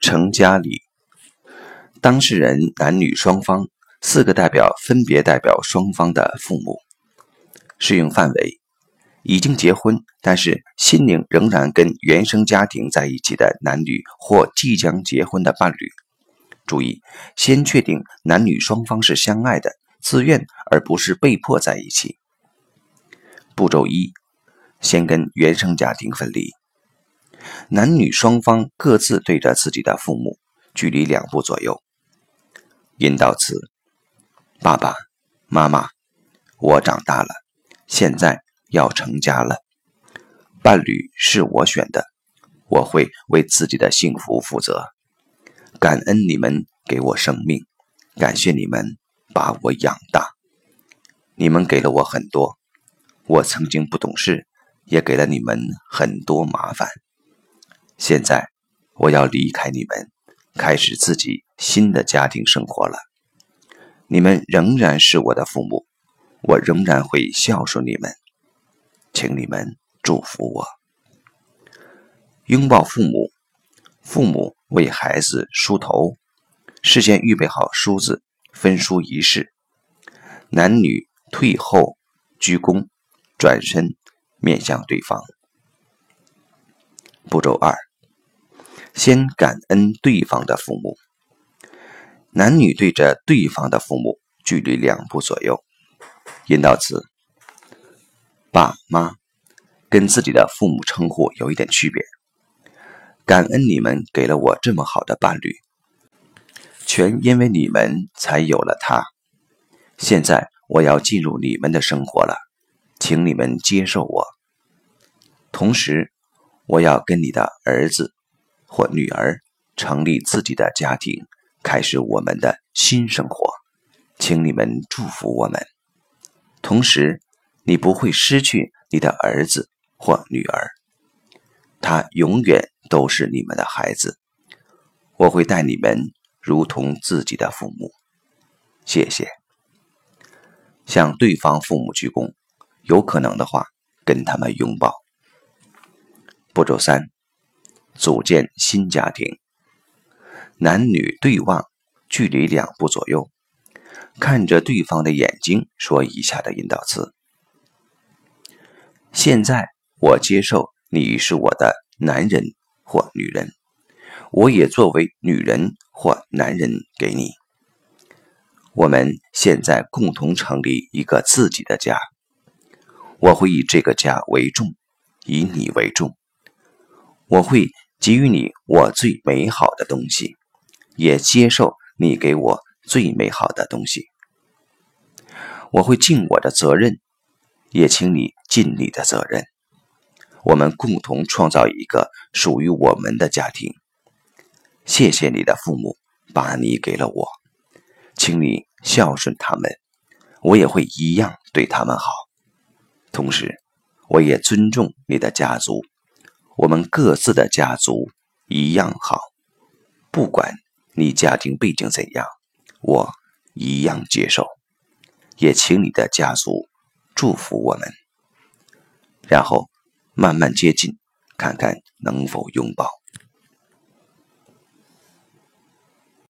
成家礼。当事人男女双方四个代表分别代表双方的父母。适用范围：已经结婚，但是心灵仍然跟原生家庭在一起的男女或即将结婚的伴侣。注意，先确定男女双方是相爱的、自愿而不是被迫在一起。步骤一：先跟原生家庭分离。男女双方各自对着自己的父母，距离两步左右。引导词：爸爸妈妈，我长大了，现在要成家了。伴侣是我选的，我会为自己的幸福负责。感恩你们给我生命，感谢你们把我养大。你们给了我很多，我曾经不懂事，也给了你们很多麻烦。现在我要离开你们。开始自己新的家庭生活了。你们仍然是我的父母，我仍然会孝顺你们，请你们祝福我。拥抱父母，父母为孩子梳头，事先预备好梳子，分梳仪式。男女退后鞠躬，转身面向对方。步骤二。先感恩对方的父母，男女对着对方的父母，距离两步左右。引导词：爸妈，跟自己的父母称呼有一点区别。感恩你们给了我这么好的伴侣，全因为你们才有了他。现在我要进入你们的生活了，请你们接受我。同时，我要跟你的儿子。或女儿成立自己的家庭，开始我们的新生活，请你们祝福我们。同时，你不会失去你的儿子或女儿，他永远都是你们的孩子。我会待你们如同自己的父母。谢谢。向对方父母鞠躬，有可能的话，跟他们拥抱。步骤三。组建新家庭，男女对望，距离两步左右，看着对方的眼睛，说以下的引导词：现在我接受你是我的男人或女人，我也作为女人或男人给你。我们现在共同成立一个自己的家，我会以这个家为重，以你为重，我会。给予你我最美好的东西，也接受你给我最美好的东西。我会尽我的责任，也请你尽你的责任。我们共同创造一个属于我们的家庭。谢谢你的父母把你给了我，请你孝顺他们，我也会一样对他们好。同时，我也尊重你的家族。我们各自的家族一样好，不管你家庭背景怎样，我一样接受，也请你的家族祝福我们，然后慢慢接近，看看能否拥抱。